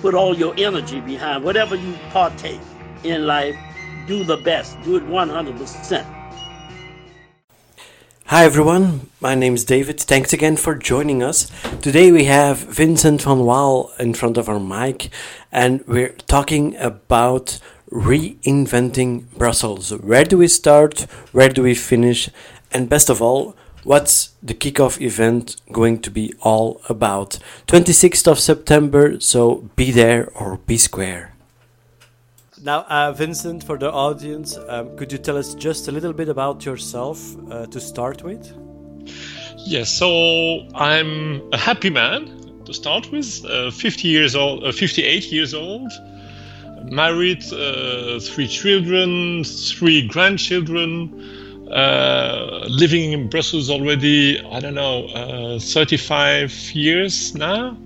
put all your energy behind whatever you partake in life, do the best, do it 100%. Hi everyone, my name is David. Thanks again for joining us. Today we have Vincent De Waele in front of our mic and we're talking about reinventing Brussels. Where do we start? Where do we finish? And best of all, what's the kickoff event going to be all about? 26th of September, so be there or be square. Now, uh, Vincent, for the audience, um, could you tell us just a little bit about yourself uh, to start with? Yes, so I'm a happy man to start with. Uh, 50 years old, uh, 58 years old, married, uh, three children, three grandchildren, uh, living in Brussels already. I don't know, uh, 35 years now.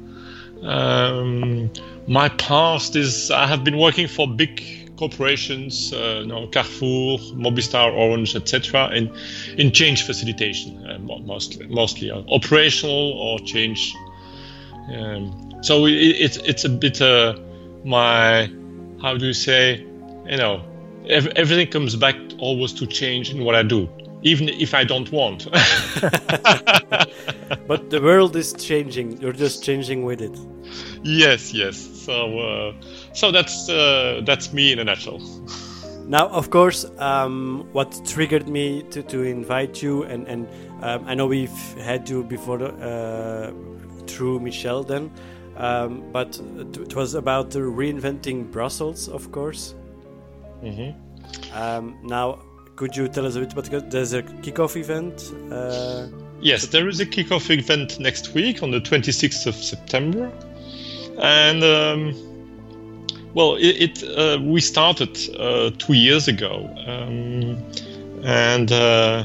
Um, my past is I have been working for big corporations, uh, you know, Carrefour, Mobistar, Orange, etc., in in change facilitation, uh, mostly mostly uh, operational or change. Um, so it, it's it's a bit uh, my how do you say, you know, ev- everything comes back always to change in what I do, even if I don't want. But the world is changing, you're just changing with it. yes, yes. So uh, so that's uh, that's me in a nutshell. Now, of course, um, what triggered me to, to invite you, and, and um, I know we've had you before uh, through Michelle then, um, but it was about reinventing Brussels, of course. Hmm Um, now, could you tell us a bit about there's a kickoff event? Uh, Yes, there is a kickoff event next week on the 26th of September, and um, well, it, it uh, we started uh, two years ago, um, and uh,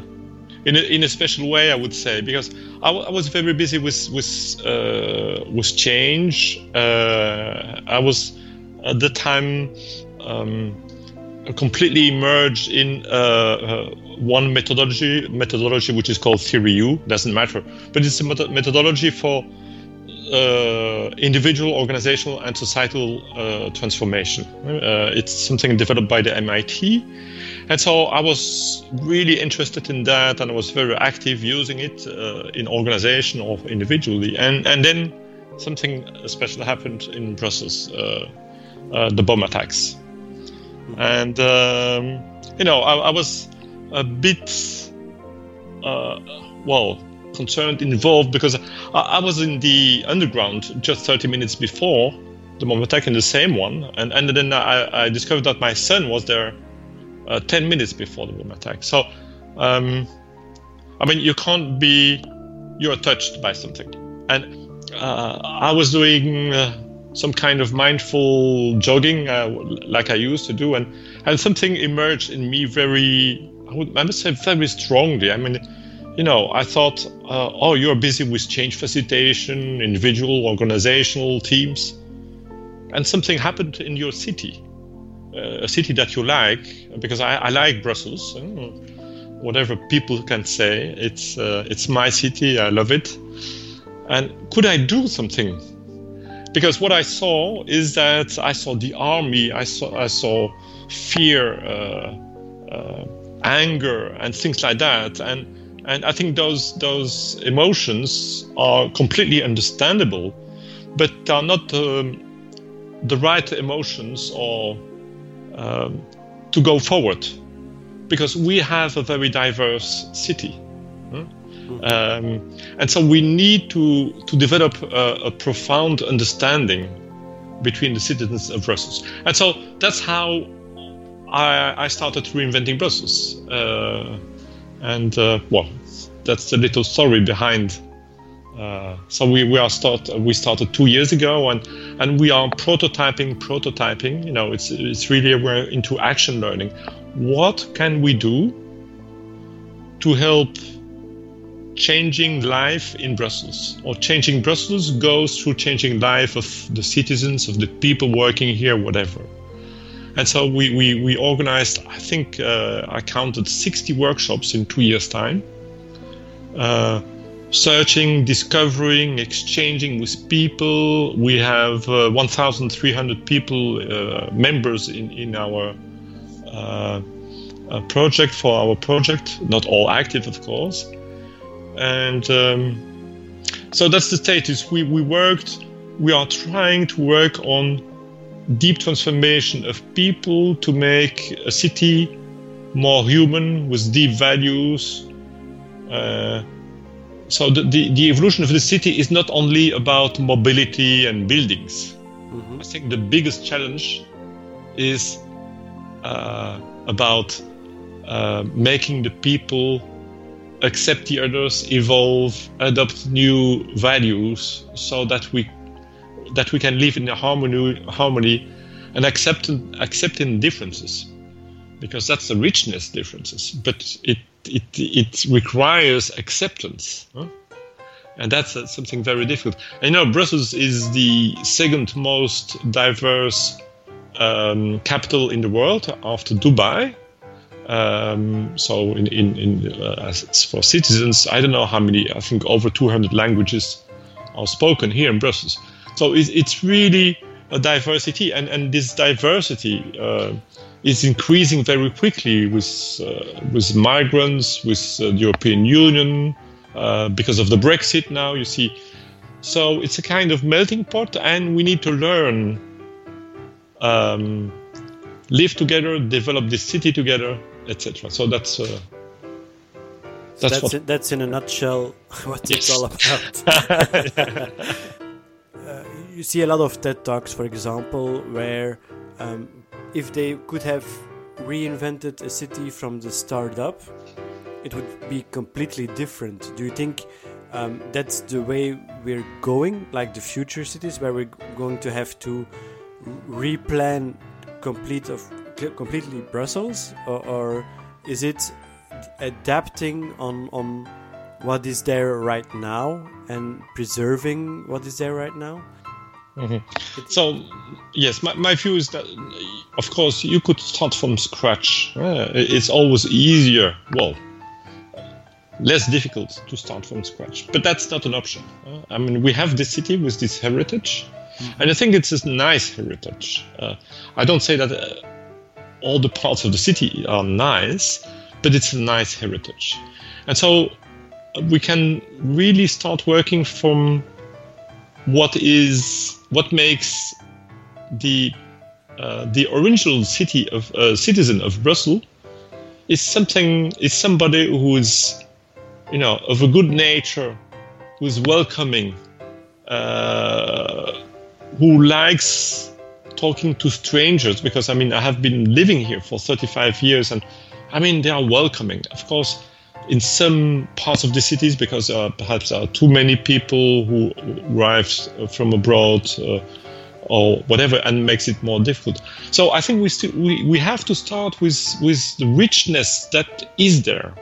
in a, in a special way, I would say, because I, w- I was very busy with with uh, with change. Uh, I was at the time. Um, completely immersed in uh, uh, one methodology, methodology which is called Theory U. Doesn't matter, but it's a method- methodology for uh, individual, organizational, and societal uh, transformation. Uh, it's something developed by the MIT, and so I was really interested in that, and I was very active using it uh, in organization or individually. And and then something special happened in Brussels, the bomb attacks and um, you know I, I was a bit uh, well concerned involved because I, I was in the underground just 30 minutes before the bomb attack in the same one. And, and then I, I discovered that my son was there uh, 10 minutes before the bomb attack. So um, I mean you can't be you're touched by something. And uh, I was doing uh, some kind of mindful jogging uh, like I used to do, and and something emerged in me very, I would I must say very strongly. I mean, you know, I thought, uh, oh, you're busy with change facilitation, individual, organizational teams, and something happened in your city, uh, a city that you like, because I, I like Brussels. I whatever people can say, it's uh, it's my city. I love it. And could I do something because what I saw is that I saw the army, I saw I saw fear, uh, uh, anger, and things like that, and and I think those those emotions are completely understandable, but are not um, the right emotions or um, to go forward because we have a very diverse city. Um, and so we need to, to develop a, a, profound understanding between the citizens of Brussels. And so that's how I, I started reinventing Brussels. Uh, and uh, well, that's the little story behind. Uh, so we, we are start we started two years ago and and we are prototyping prototyping you know it's it's really we're into action learning what can we do to help changing life in Brussels or changing Brussels goes through changing life of the citizens of the people working here whatever. And so we, we, we organized I think uh, I counted 60 workshops in two years time uh, searching discovering exchanging with people. We have uh, 1300 people uh, members in, in our uh, project for our project. Not all active of course and um, so that's the status. We we worked. We are trying to work on deep transformation of people to make a city more human with deep values. Uh, so the, the, the, evolution of the city is not only about mobility and buildings. Mm-hmm. I think the biggest challenge is uh, about uh, making the people accept the others, evolve, adopt new values, so that we that we can live in a harmony, harmony, and accept accepting differences, because that's the richness differences. But it it it requires acceptance. Huh? And that's uh, something very difficult. I know Brussels is the second most diverse um, capital in the world after Dubai, um, so in, in, in uh, for citizens, I don't know how many. I think over 200 languages are spoken here in Brussels. So it's, it's really a diversity, and and this diversity uh, is increasing very quickly with uh, with migrants, with uh, the European Union, uh, because of the Brexit. Now you see, so it's a kind of melting pot, and we need to learn. Um, live together, develop this city together, etc. So that's uh, that's that's, what... in, that's in a nutshell what yes. it's all about. uh, you see a lot of TED talks, for example, where um, if they could have reinvented a city from the start up, it would be completely different. Do you think um, that's the way we're going, like the future cities, where we're going to have to replan complete of completely Brussels, or, or is it adapting on on what is there right now and preserving what is there right now? Mm-hmm. So, yes, my, my view is that, of course, you could start from scratch. It's always easier, well, less difficult to start from scratch. But that's not an option. Uh, I mean, we have this city with this heritage, mm-hmm. and I think it's a nice heritage. Uh, I don't say that uh, all the parts of the city are nice, but it's a nice heritage. And so we can really start working from what is what makes the uh, the original city of uh, citizen of Brussels is something is somebody who is you know of a good nature, who is welcoming, uh, who likes talking to strangers because I mean I have been living here for 35 years and I mean they are welcoming. Of course, in some parts of the cities because uh, perhaps there are too many people who arrive from abroad uh, or whatever and makes it more difficult. So I think we still we, we have to start with with the richness that is there.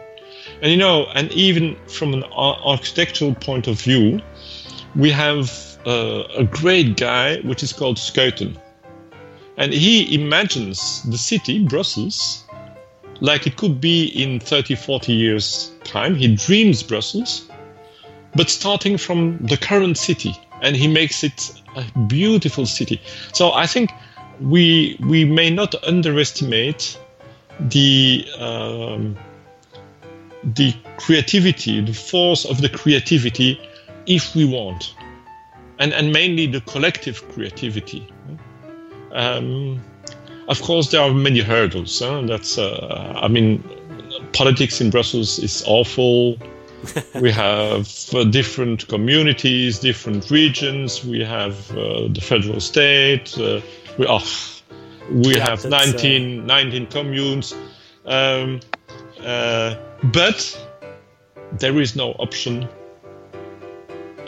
And you know, and even from an architectural point of view, we have uh, a great guy which is called Schuiten and he imagines the city, Brussels, like it could be in 30, 40 years' time. He dreams Brussels, but starting from the current city, and he makes it a beautiful city. So I think we we may not underestimate the um, the creativity, the force of the creativity, if we want, and and mainly the collective creativity. Um, of course, there are many hurdles. Huh? That's, uh, I mean, politics in Brussels is awful. we have uh, different communities, different regions. We have uh, the federal state. Uh, we are, we Yeah, have that's, 19, 19 communes. Um, uh, but there is no option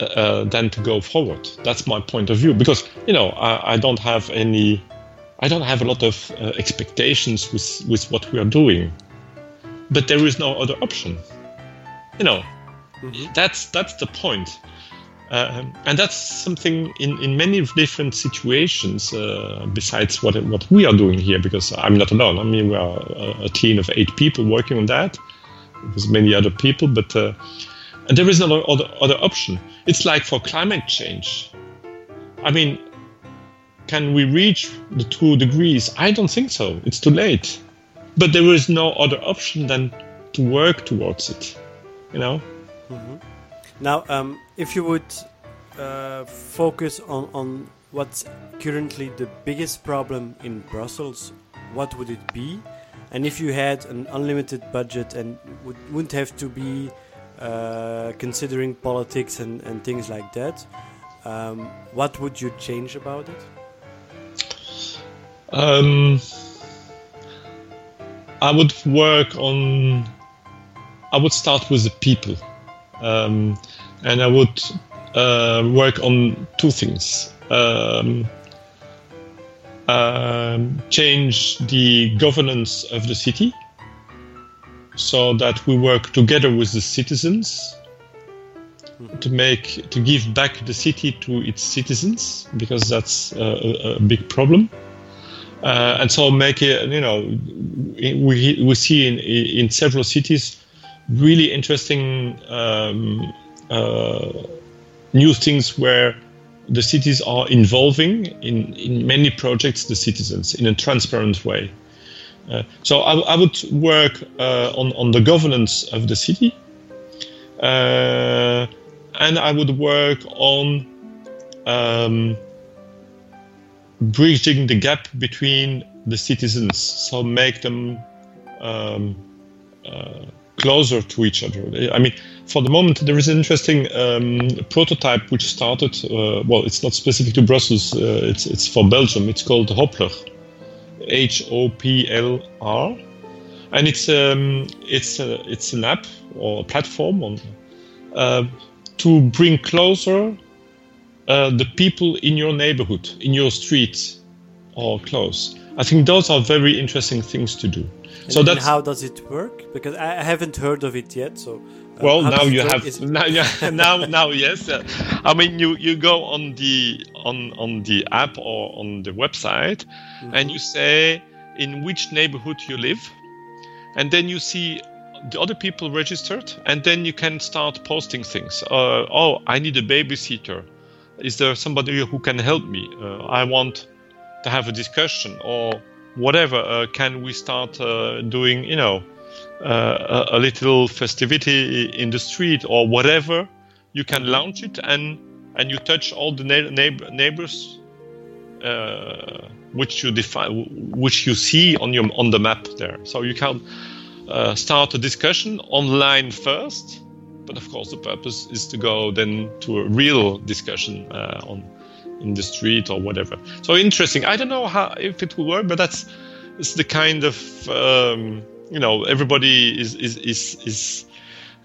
uh, uh, than to go forward. That's my point of view because you know I, I don't have any, I don't have a lot of uh, expectations with with what we are doing, but there is no other option. You know, that's that's the point. Um, and that's something in, in many different situations uh, besides what what we are doing here because I'm not alone. I mean, we are a, a team of eight people working on that with many other people, but uh, and there is no other other option. It's like for climate change. I mean, can we reach the two degrees? I don't think so. It's too late. But there is no other option than to work towards it. You know. Now, um, if you would uh, focus on, on what's currently the biggest problem in Brussels, what would it be? And if you had an unlimited budget and would, wouldn't have to be uh, considering politics and, and things like that, um, what would you change about it? Um, I would work on. I would start with the people, um, and I would uh, work on two things. Um, change the governance of the city so that we work together with the citizens to make to give back the city to its citizens because that's uh, a, a big problem uh, and so make it you know we, we see in in several cities really interesting um, uh, new things where the cities are involving in, in many projects the citizens in a transparent way. Uh, so I, I would work uh, on, on the governance of the city uh, and I would work on um, bridging the gap between the citizens, so make them um, uh, closer to each other. I mean, for the moment, there is an interesting um, prototype which started. Uh, well, it's not specific to Brussels. Uh, it's it's for Belgium. It's called Hoplr, H O P L R, and it's um, it's a, it's an app or a platform on uh, to bring closer uh, the people in your neighborhood, in your street, or close. I think those are very interesting things to do. And, so that's how does it work? Because I haven't heard of it yet. So uh, well now you have now yeah, now now yes uh, i mean you you go on the on on the app or on the website and you say in which neighborhood you live and then you see the other people registered and then you can start posting things uh, oh i need a babysitter is there somebody who can help me uh, i want to have a discussion or whatever uh, can we start uh, doing you know uh, a, a little festivity in the street or whatever? You can launch it and and you touch all the neigh- neigh- neighbors uh, which you define which you see on your on the map there. So you can uh, start a discussion online first but of course the purpose is to go then to a real discussion uh, on in the street or whatever. So interesting. I don't know how if it will work but that's it's the kind of um, you know everybody is is is is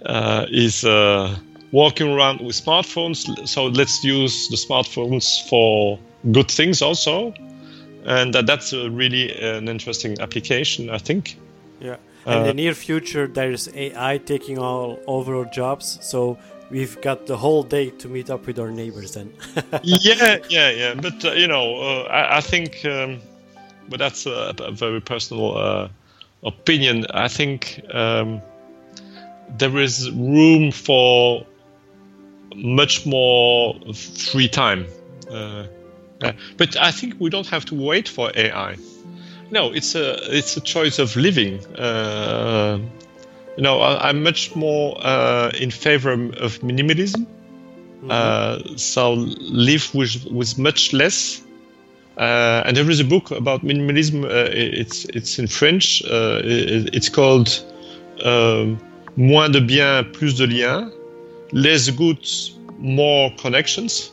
uh, is uh, walking around with smartphones. So let's use the smartphones for good things also. And that, that's a really an interesting application i think. Yeah. In Uh, the near future, there's AI taking all over jobs, so we've got the whole day to meet up with our neighbors then. yeah, yeah, yeah. But uh, you know, uh, I, I think, um, but that's a, a very personal uh, opinion. I think um, there is room for much more free time. Uh, uh, but I think we don't have to wait for AI. No, it's a it's a choice of living. You know, I, I'm much more uh, in favor of minimalism. Uh, so live with with much less, Uh, and there is a book about minimalism. Uh, it's it's in French. Uh, it, it's called um, Moins de bien, plus de liens. Less goods, more connections.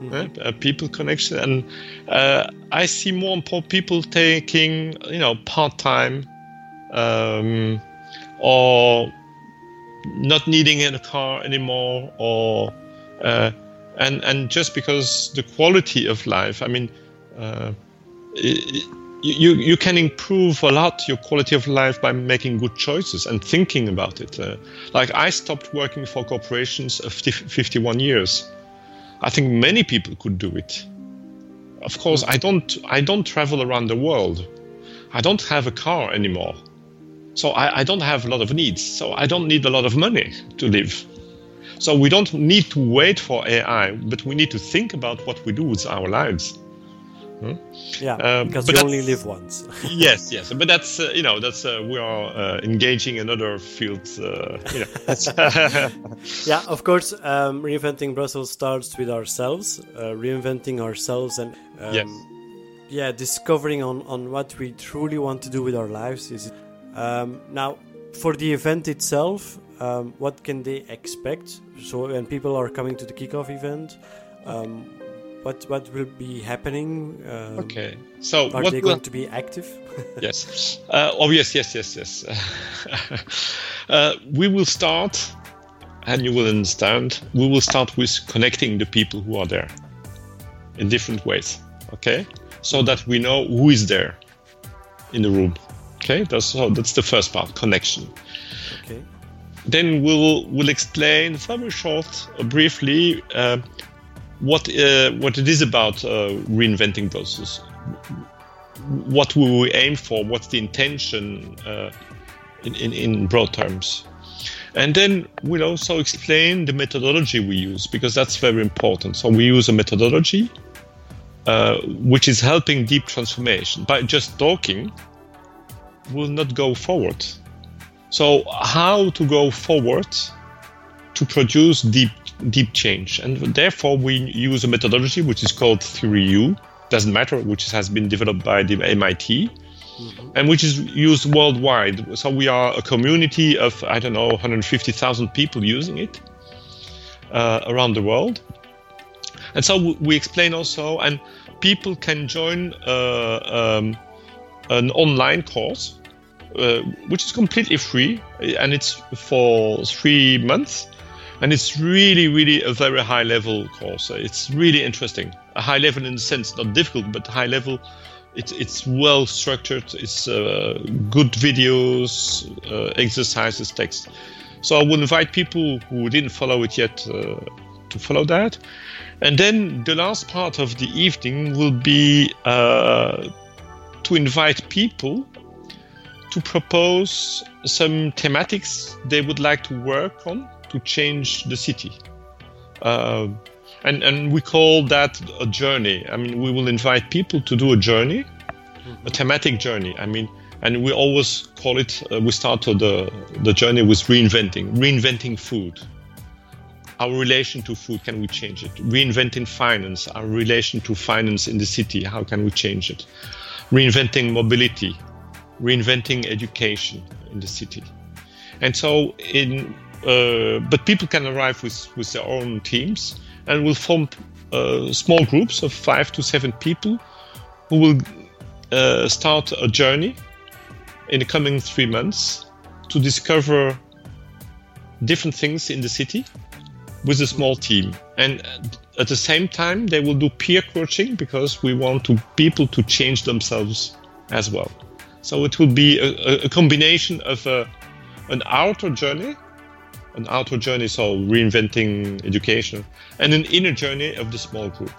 Mm-hmm. Uh, people connection, and uh, I see more and more people taking you know part time um, or not needing a car anymore, or uh, and and just because the quality of life. I mean uh, you you can improve a lot your quality of life by making good choices and thinking about it. Uh, like I stopped working for corporations of 51 years. I think many people could do it. Of course, I don't I don't travel around the world. I don't have a car anymore. So I, I don't have a lot of needs. So I don't need a lot of money to live. So we don't need to wait for AI, but we need to think about what we do with our lives. Hmm? Yeah, uh, because you only live once. yes, yes, but that's uh, you know that's uh, we are uh, engaging in other fields. Uh, you know. yeah, of course, um, reinventing Brussels starts with ourselves, uh, reinventing ourselves, and um, yes. yeah, discovering on on what we truly want to do with our lives. Is um, now for the event itself. Um, what can they expect? So when people are coming to the kickoff event, um, what what will be happening? Um, okay, so are they going to be active? yes. Uh, oh yes, yes, yes, yes. uh, we will start, and you will understand. We will start with connecting the people who are there in different ways. Okay, so that we know who is there in the room. Okay, that's so that's the first part, connection. Okay. Then we'll we'll explain very short, uh, briefly. Uh, what uh, what it is about uh, reinventing Brussels, what will we aim for, what's the intention uh, in, in, in broad terms. And then we'll also explain the methodology we use because that's very important. So we use a methodology uh, which is helping deep transformation. By just talking, will not go forward. So how to go forward to produce deep deep change. And therefore, we use a methodology which is called Theory U, doesn't matter, which has been developed by the MIT. Mm-hmm. And which is used worldwide. So we are a community of I don't know 150,000 people using it uh, around the world. And so we explain also, and people can join uh, um, an online course, uh, which is completely free, and it's for three months and it's really really a very high level course. It's really interesting. A high level in the sense not difficult but high level. It's it's well structured. It's uh, good videos uh, exercises text. So i would invite people who didn't follow it yet uh, to follow that. And then the last part of the evening will be uh, to invite people to propose some thematics they would like to work on to change the city. Uh, and, and we call that a journey. I mean, we will invite people to do a journey, mm-hmm. a thematic journey. I mean, and we always call it, uh, we started the, the journey with reinventing, reinventing food. Our relation to food, can we change it? Reinventing finance, our relation to finance in the city, how can we change it? Reinventing mobility, reinventing education in the city. And so in uh, but people can arrive with, with their own teams and will form uh, small groups of five to seven people who will uh, start a journey in the coming three months to discover different things in the city with a small team. And at the same time, they will do peer coaching because we want to people to change themselves as well. So it will be a, a combination of a, an outer journey an outer journey, so reinventing education, and an inner journey of the small group.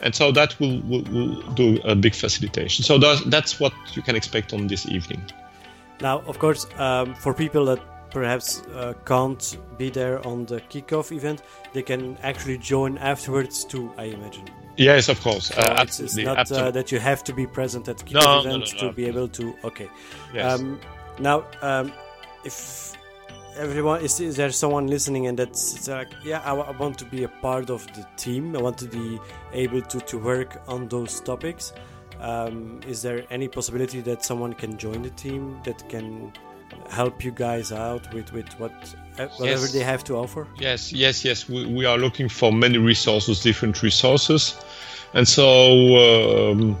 And so that will, will, will do a big facilitation. So that's, that's what you can expect on this evening. Now, of course, um, for people that perhaps uh, can't be there on the kickoff event, they can actually join afterwards too, I imagine. Yes, of course. So uh, it's, it's, not uh, that you have to be present at the kickoff no, event no, no, to be able to. Okay. Yes. Um, now, um, if everyone is, is there someone listening and that's like yeah I, I want to be a part of the team i want to be able to, to work on those topics um, is there any possibility that someone can join the team that can help you guys out with with what uh, whatever Yes. they have to offer Yes, yes, yes. We, we are looking for many resources, different resources. And so um,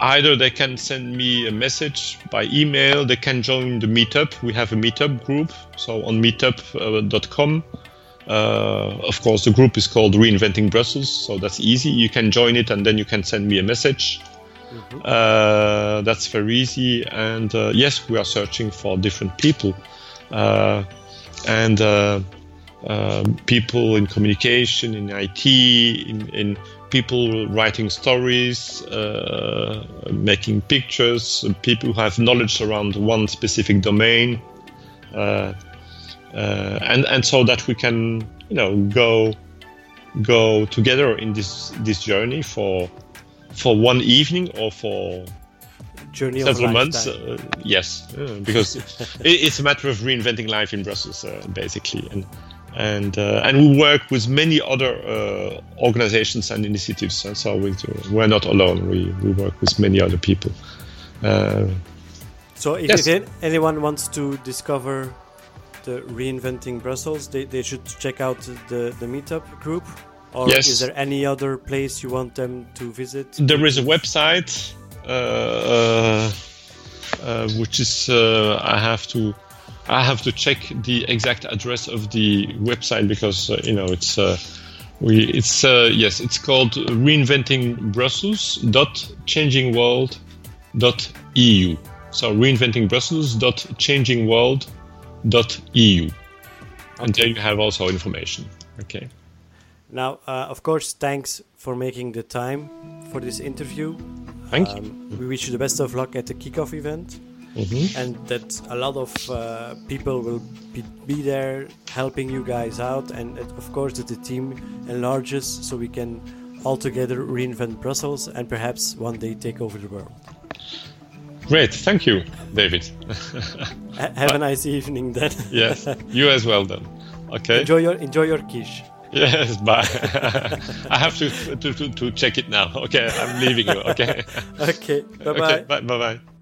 either they can send me a message by email, they can join the meetup. We have a meetup group. So on meetup.com, uh, of course, the group is called Reinventing Brussels. So that's easy. You can join it and then you can send me a message. Uh, that's very easy. And uh, yes, we are searching for different people. Uh, and uh, um, people in communication, in IT, in, in people writing stories, uh, making pictures, people who have knowledge around one specific domain, uh, uh, and and so that we can you know go go together in this this journey for for one evening or for journey several months. Uh, yes, uh, because it, it's a matter of reinventing life in Brussels, uh, basically, and and uh, and we work with many other uh, organizations and initiatives. And so we do, we're not alone. We we work with many other people. Uh, So if, Yes. if anyone wants to discover the reinventing Brussels, they, they should check out the, the meetup group. Or Yes. is there any other place you want them to visit? there is a website uh, uh, uh, which is uh, I have to I have to check the exact address of the website because uh, you know it's we it's yes it's called reinventing Brussels dot changing world dot eu so reinventing Brussels dot changing world dot eu and there you have also information. Okay Now, uh, of course, thanks for making the time for this interview. Thank you. Um, we wish you the best of luck at the kickoff event. Mhm. And that a lot of uh, people will be, be there helping you guys out, and that, of course that the team enlarges so we can all together reinvent Brussels and perhaps one day take over the world. great thank you David Ha- have a nice evening then. yes you as well then okay enjoy your enjoy your quiche. Yes, bye. I have to, to, to, to check it now. Okay, I'm leaving you. Okay. Okay, bye Okay, bye. bye bye.